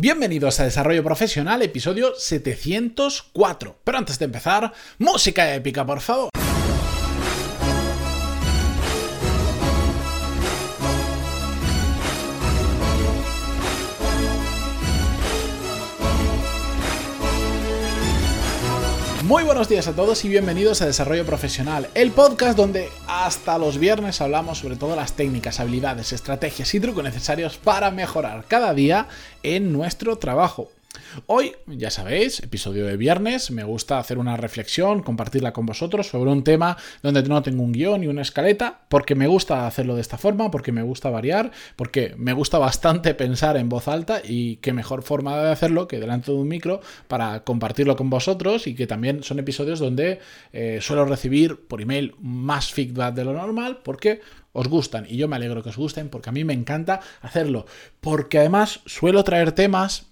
Bienvenidos a Desarrollo Profesional, episodio 704. Pero antes de empezar, música épica, por favor. Muy buenos días a todos y bienvenidos a Desarrollo Profesional, el podcast donde hasta los viernes hablamos sobre todo las técnicas, habilidades, estrategias y trucos necesarios para mejorar cada día en nuestro trabajo. Hoy, ya sabéis, episodio de viernes, me gusta hacer una reflexión, compartirla con vosotros sobre un tema donde no tengo un guion ni una escaleta, porque me gusta hacerlo de esta forma, porque me gusta variar, porque me gusta bastante pensar en voz alta y qué mejor forma de hacerlo que delante de un micro para compartirlo con vosotros y que también son episodios donde eh, suelo recibir por email más feedback de lo normal porque os gustan y yo me alegro que os gusten porque a mí me encanta hacerlo. Porque además suelo traer temas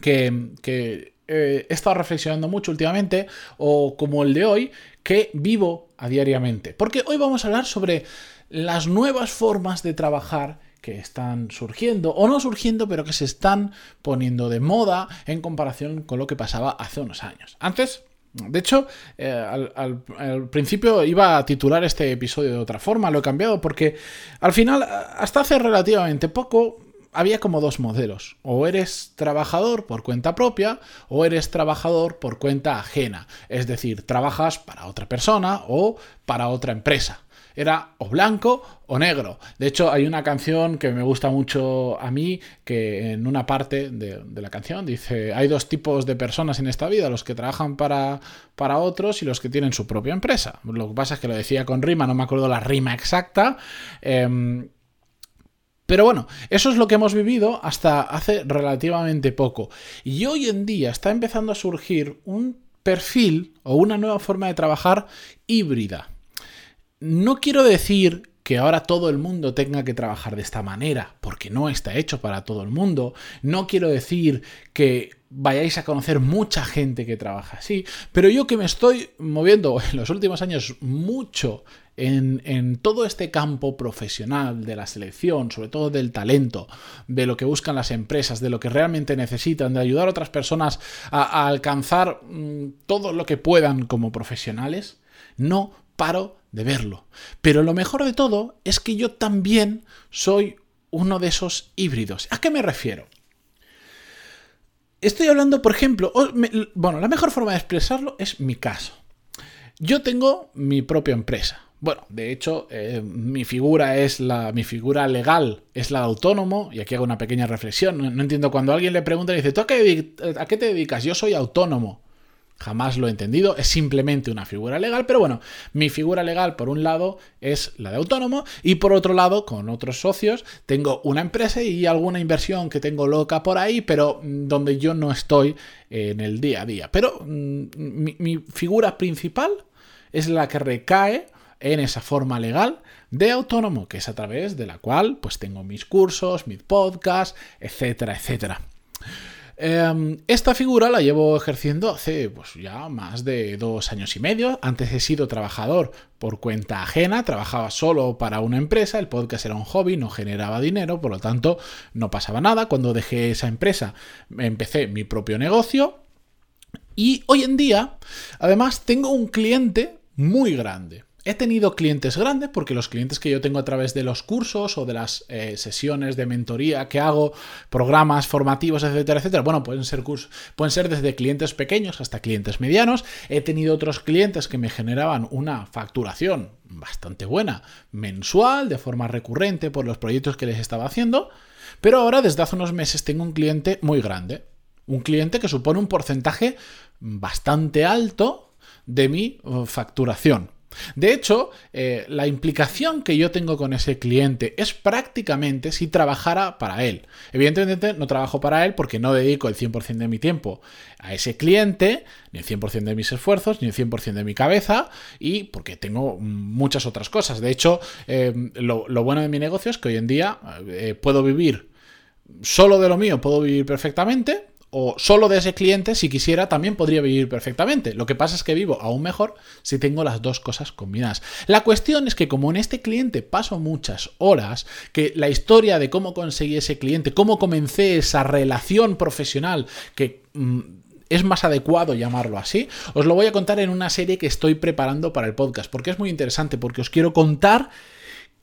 que, eh, he estado reflexionando mucho últimamente, o como el de hoy, que vivo a diariamente. Porque hoy vamos a hablar sobre las nuevas formas de trabajar que están surgiendo, o no surgiendo, pero que se están poniendo de moda en comparación con lo que pasaba hace unos años. Antes, de hecho, eh, al, al, principio iba a titular este episodio de otra forma, lo he cambiado porque al final, hasta hace relativamente poco, había como dos modelos. O eres trabajador por cuenta propia o eres trabajador por cuenta ajena. Es decir, trabajas para otra persona o para otra empresa. Era o blanco o negro. De hecho, hay una canción que me gusta mucho a mí, que en una parte de, la canción dice, hay dos tipos de personas en esta vida, los que trabajan para, para otros y los que tienen su propia empresa. Lo que pasa es que lo decía con rima, no me acuerdo la rima exacta. Em, pero bueno, eso es lo que hemos vivido hasta hace relativamente poco. Y hoy en día está empezando a surgir un perfil o una nueva forma de trabajar híbrida. No quiero decir que ahora todo el mundo tenga que trabajar de esta manera, porque no está hecho para todo el mundo. No quiero decir que vayáis a conocer mucha gente que trabaja así, pero yo que me estoy moviendo en los últimos años mucho en, todo este campo profesional de la selección, sobre todo del talento, de lo que buscan las empresas, de lo que realmente necesitan, de ayudar a otras personas a, alcanzar mm, todo lo que puedan como profesionales, no paro de verlo. Pero lo mejor de todo es que yo también soy uno de esos híbridos. ¿A qué me refiero? Estoy hablando, por ejemplo, bueno, la mejor forma de expresarlo es mi caso. Yo tengo mi propia empresa, bueno, de hecho, eh, mi figura es la. Mi figura legal es la de autónomo, y aquí hago una pequeña reflexión. No, entiendo cuando alguien le pregunta y dice, ¿tú a a qué te dedicas? Yo soy autónomo. Jamás lo he entendido, es simplemente una figura legal, pero bueno, mi figura legal por un lado es la de autónomo y por otro lado, con otros socios, tengo una empresa y alguna inversión que tengo loca por ahí, pero mm, donde yo no estoy en el día a día. Pero mm, mi, mi figura principal es la que recae en esa forma legal de autónomo, que es a través de la cual pues tengo mis cursos, mis podcasts, etcétera, etcétera. Em, esta figura la llevo ejerciendo hace pues, ya más de dos años y medio. Antes he sido trabajador por cuenta ajena, trabajaba solo para una empresa, el podcast era un hobby, no generaba dinero, por lo tanto no pasaba nada. Cuando dejé esa empresa empecé mi propio negocio y hoy en día además tengo un cliente muy grande. He tenido clientes grandes porque los clientes que yo tengo a través de los cursos o de las eh, sesiones de mentoría que hago, programas formativos, etcétera, etcétera, bueno, pueden ser pueden ser desde clientes pequeños hasta clientes medianos. He tenido otros clientes que me generaban una facturación bastante buena mensual, de forma recurrente por los proyectos que les estaba haciendo, pero ahora desde hace unos meses tengo un cliente muy grande, un cliente que supone un porcentaje bastante alto de mi uh, facturación. De hecho, eh, la implicación que yo tengo con ese cliente es prácticamente si trabajara para él. Evidentemente no trabajo para él porque no dedico el 100% de mi tiempo a ese cliente, ni el 100% de mis esfuerzos, ni el 100% de mi cabeza, y porque tengo muchas otras cosas. De hecho, eh, lo, bueno de mi negocio es que hoy en día eh, puedo vivir solo de lo mío, puedo vivir perfectamente, o solo de ese cliente, si quisiera, también podría vivir perfectamente. Lo que pasa es que vivo aún mejor si tengo las dos cosas combinadas. La cuestión es que como en este cliente paso muchas horas, que la historia de cómo conseguí ese cliente, cómo comencé esa relación profesional que... Mm, es más adecuado llamarlo así, os lo voy a contar en una serie que estoy preparando para el podcast, porque es muy interesante, porque os quiero contar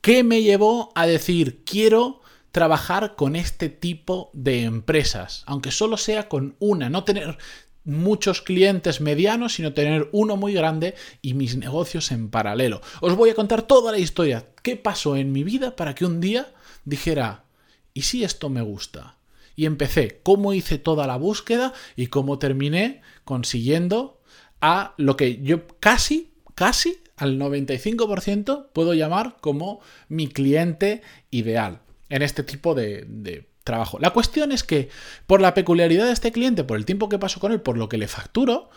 qué me llevó a decir, quiero trabajar con este tipo de empresas, aunque solo sea con una, no tener muchos clientes medianos, sino tener uno muy grande y mis negocios en paralelo. Os voy a contar toda la historia, qué pasó en mi vida para que un día dijera, ¿y si esto me gusta? Y empecé, cómo hice toda la búsqueda y cómo terminé consiguiendo a lo que yo casi, casi al 95% puedo llamar como mi cliente ideal en este tipo de, trabajo. La cuestión es que, por la peculiaridad de este cliente, por el tiempo que paso con él, por lo que le facturo,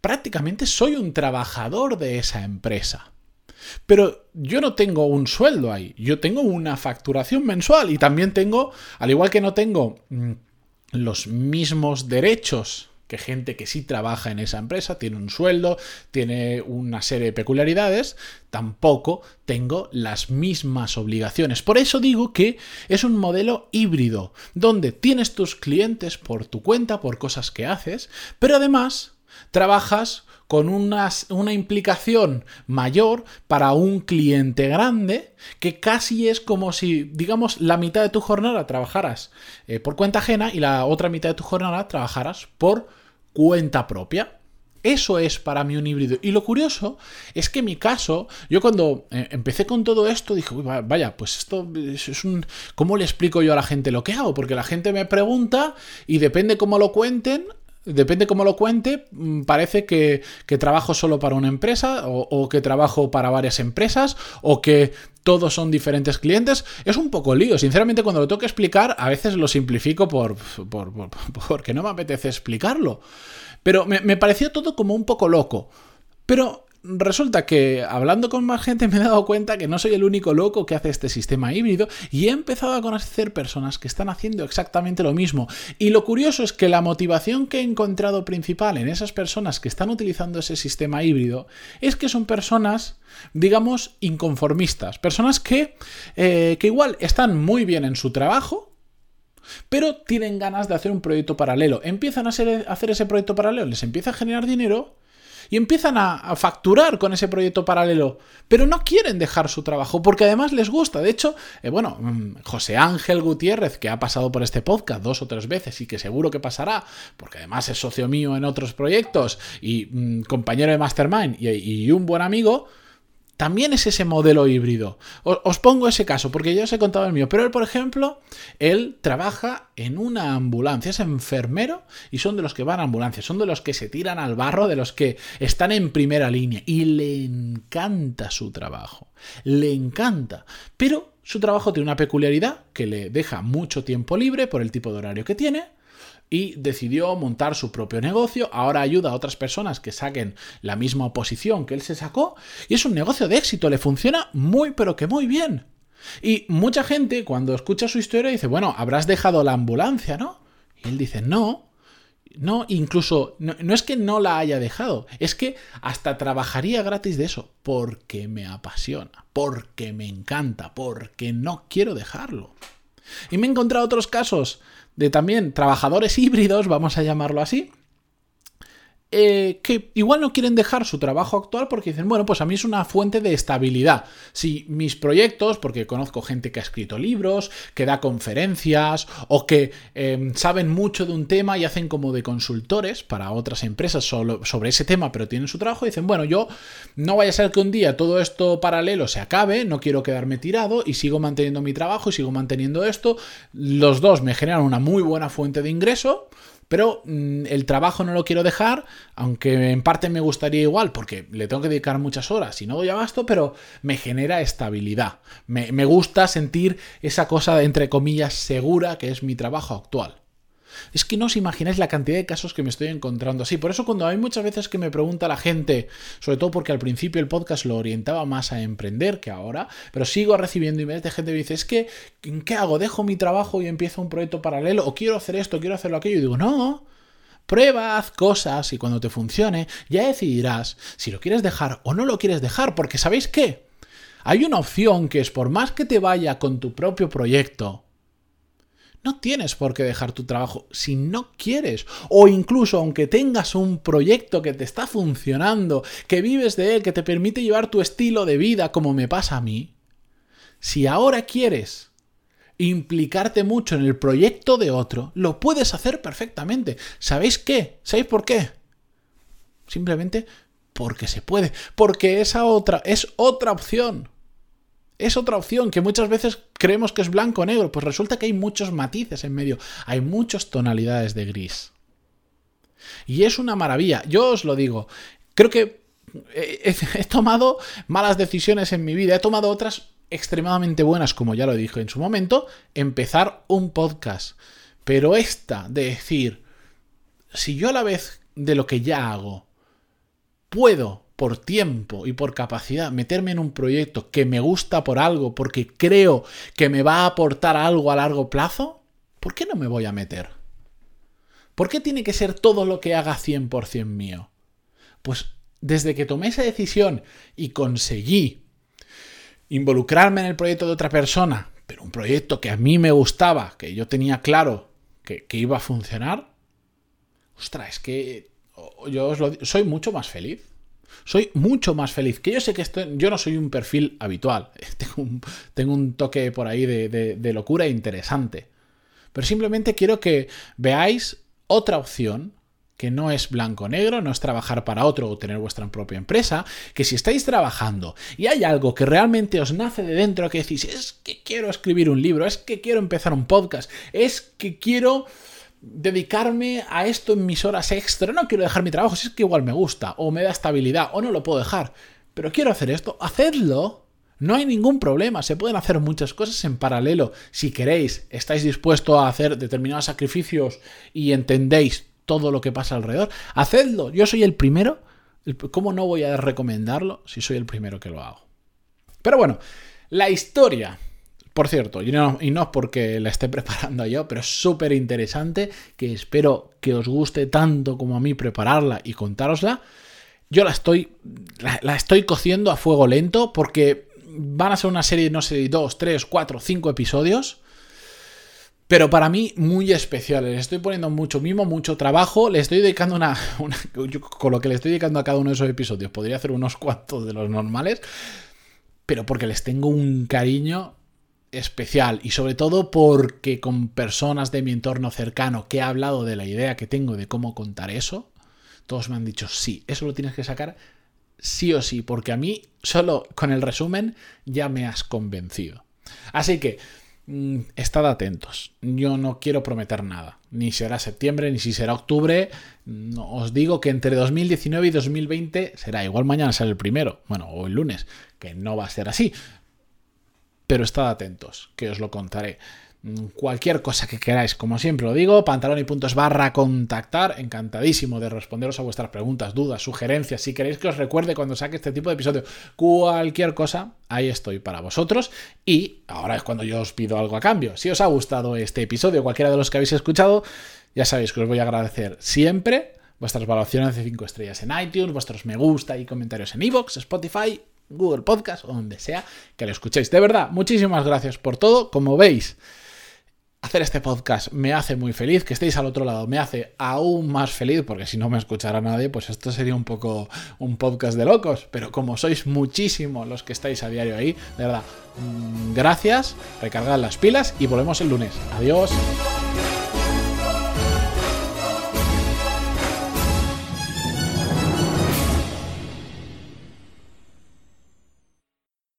prácticamente soy un trabajador de esa empresa. Pero yo no tengo un sueldo ahí, yo tengo una facturación mensual y también tengo, al igual que no tengo mm, los mismos derechos que gente que sí trabaja en esa empresa, tiene un sueldo, tiene una serie de peculiaridades, tampoco tengo las mismas obligaciones. Por eso digo que es un modelo híbrido, donde tienes tus clientes por tu cuenta, por cosas que haces, pero además trabajas con una implicación mayor para un cliente grande que casi es como si, digamos, la mitad de tu jornada trabajaras eh, por cuenta ajena y la otra mitad de tu jornada trabajaras por cuenta propia. Eso es para mí un híbrido. Y lo curioso es que en mi caso, yo cuando eh, empecé con todo esto, dije, vaya, pues esto es un... ¿Cómo le explico yo a la gente lo que hago? Porque la gente me pregunta y depende cómo lo cuenten, Depende cómo lo cuente, mm, parece que, trabajo solo para una empresa o, que trabajo para varias empresas o que todos son diferentes clientes. Es un poco lío. Sinceramente, cuando lo tengo que explicar, a veces lo simplifico por, porque no me apetece explicarlo. Pero me, me pareció todo como un poco loco. Pero resulta que hablando con más gente me he dado cuenta que no soy el único loco que hace este sistema híbrido y he empezado a conocer personas que están haciendo exactamente lo mismo. Y lo curioso es que la motivación que he encontrado principal en esas personas que están utilizando ese sistema híbrido es que son personas digamos, inconformistas. Personas que, eh, que igual están muy bien en su trabajo, pero tienen ganas de hacer un proyecto paralelo. Empiezan a hacer ese proyecto paralelo, les empieza a generar dinero y empiezan a, facturar con ese proyecto paralelo, pero no quieren dejar su trabajo porque además les gusta. De hecho, eh, bueno, mm, José Ángel Gutiérrez, que ha pasado por este podcast dos o tres veces y que seguro que pasará, porque además es socio mío en otros proyectos y mm, compañero de Mastermind y un buen amigo, también es ese modelo híbrido. Os, pongo ese caso, porque ya os he contado el mío. Pero él, por ejemplo, él trabaja en una ambulancia, es enfermero y son de los que van a ambulancias, son de los que se tiran al barro, de los que están en primera línea. Y le encanta su trabajo. Le encanta. Pero su trabajo tiene una peculiaridad que le deja mucho tiempo libre por el tipo de horario que tiene y decidió montar su propio negocio. Ahora ayuda a otras personas que saquen la misma oposición que él se sacó y es un negocio de éxito, le funciona muy pero que muy bien. Y mucha gente cuando escucha su historia dice, bueno, habrás dejado la ambulancia, ¿no? Y él dice, no, no, incluso, no, no, es que no la haya dejado, es que hasta trabajaría gratis de eso, porque me apasiona, porque me encanta, porque no quiero dejarlo. Y me he encontrado otros casos de también trabajadores híbridos, vamos a llamarlo así, eh, que igual no quieren dejar su trabajo actual porque dicen, bueno, pues a mí es una fuente de estabilidad. Si mis proyectos, porque conozco gente que ha escrito libros, que da conferencias o que em, saben mucho de un tema y hacen como de consultores para otras empresas sobre ese tema, pero tienen su trabajo y dicen, bueno, yo no vaya a ser que un día todo esto paralelo se acabe, no quiero quedarme tirado y sigo manteniendo mi trabajo y sigo manteniendo esto. Los dos me generan una muy buena fuente de ingreso pero mm, el trabajo no lo quiero dejar, aunque en parte me gustaría igual, porque le tengo que dedicar muchas horas y no doy abasto, pero me genera estabilidad. Me, me gusta sentir esa cosa, de, entre comillas, segura que es mi trabajo actual. Es que no os imagináis la cantidad de casos que me estoy encontrando así. Por eso cuando hay muchas veces que me pregunta la gente, sobre todo porque al principio el podcast lo orientaba más a emprender que ahora, pero sigo recibiendo emails de gente que dice, es que, ¿qué hago? ¿Dejo mi trabajo y empiezo un proyecto paralelo? ¿O quiero hacer esto, quiero hacerlo aquello? Y digo, no. Prueba, haz cosas y cuando te funcione ya decidirás si lo quieres dejar o no lo quieres dejar, porque ¿sabéis qué? Hay una opción que es por más que te vaya con tu propio proyecto, no tienes por qué dejar tu trabajo si no quieres. O incluso aunque tengas un proyecto que te está funcionando, que vives de él, que te permite llevar tu estilo de vida como me pasa a mí, si ahora quieres implicarte mucho en el proyecto de otro, lo puedes hacer perfectamente. ¿Sabéis qué? ¿Sabéis por qué? Simplemente porque se puede, porque esa otra es otra opción es otra opción que muchas veces creemos que es blanco o negro, pues resulta que hay muchos matices en medio, hay muchas tonalidades de gris. Y es una maravilla, yo os lo digo, creo que he, tomado malas decisiones en mi vida, he tomado otras extremadamente buenas, como ya lo dije en su momento, empezar un podcast. Pero esta de decir, si yo a la vez de lo que ya hago puedo por tiempo y por capacidad meterme en un proyecto que me gusta por algo, porque creo que me va a aportar algo a largo plazo, ¿por qué no me voy a meter? ¿Por qué tiene que ser todo lo que haga 100% mío? Pues desde que tomé esa decisión y conseguí involucrarme en el proyecto de otra persona, pero un proyecto que a mí me gustaba, que yo tenía claro que, iba a funcionar, ostras, es que yo os lo, soy mucho más feliz soy mucho más feliz. Que yo sé que esto, yo no soy un perfil habitual. Tengo un, toque por ahí de, de locura interesante. Pero simplemente quiero que veáis otra opción que no es blanco-negro, no es trabajar para otro o tener vuestra propia empresa, que si estáis trabajando y hay algo que realmente os nace de dentro, que decís, es que quiero escribir un libro, es que quiero empezar un podcast, es que quiero dedicarme a esto en mis horas extra. No quiero dejar mi trabajo, si es que igual me gusta, o me da estabilidad, o no lo puedo dejar. Pero quiero hacer esto, hacedlo. No hay ningún problema, se pueden hacer muchas cosas en paralelo. Si queréis, estáis dispuestos a hacer determinados sacrificios y entendéis todo lo que pasa alrededor, hacedlo. Yo soy el primero. ¿Cómo no voy a recomendarlo si soy el primero que lo hago? Pero bueno, la historia por cierto, y no, y porque la esté preparando yo, pero es súper interesante, que espero que os guste tanto como a mí prepararla y contárosla. Yo la estoy, la, estoy cociendo a fuego lento porque van a ser una serie, no sé, dos, tres, cuatro, cinco episodios. Pero para mí muy especiales. Le estoy poniendo mucho mimo, mucho trabajo. Le estoy dedicando una, Con lo que le estoy dedicando a cada uno de esos episodios. Podría hacer unos cuantos de los normales. Pero porque les tengo un cariño especial y sobre todo porque con personas de mi entorno cercano que he hablado de la idea que tengo de cómo contar eso, todos me han dicho, sí, eso lo tienes que sacar sí o sí, porque a mí solo con el resumen ya me has convencido. Así que, mm, estad atentos, yo no quiero prometer nada, ni será septiembre, ni si será octubre, os digo que entre 2019 y 2020 será, igual mañana será el primero, bueno, o el lunes, que no va a ser así, pero estad atentos, que os lo contaré. Mm, cualquier cosa que queráis, como siempre lo digo, pantalón y puntos barra contactar, encantadísimo de responderos a vuestras preguntas, dudas, sugerencias, si queréis que os recuerde cuando saque este tipo de episodio, cualquier cosa, ahí estoy para vosotros y ahora es cuando yo os pido algo a cambio. Si os ha gustado este episodio, cualquiera de los que habéis escuchado, ya sabéis que os voy a agradecer siempre vuestras valoraciones de 5 estrellas en iTunes, vuestros me gusta y comentarios en iVoox, Spotify Google Podcast o donde sea que lo escuchéis. De verdad, muchísimas gracias por todo. Como veis, hacer este podcast me hace muy feliz, que estéis al otro lado me hace aún más feliz, porque si no me escuchara nadie, pues esto sería un poco un podcast de locos, pero como sois muchísimos los que estáis a diario ahí, de verdad, mm, gracias, recargad las pilas y volvemos el lunes. Adiós.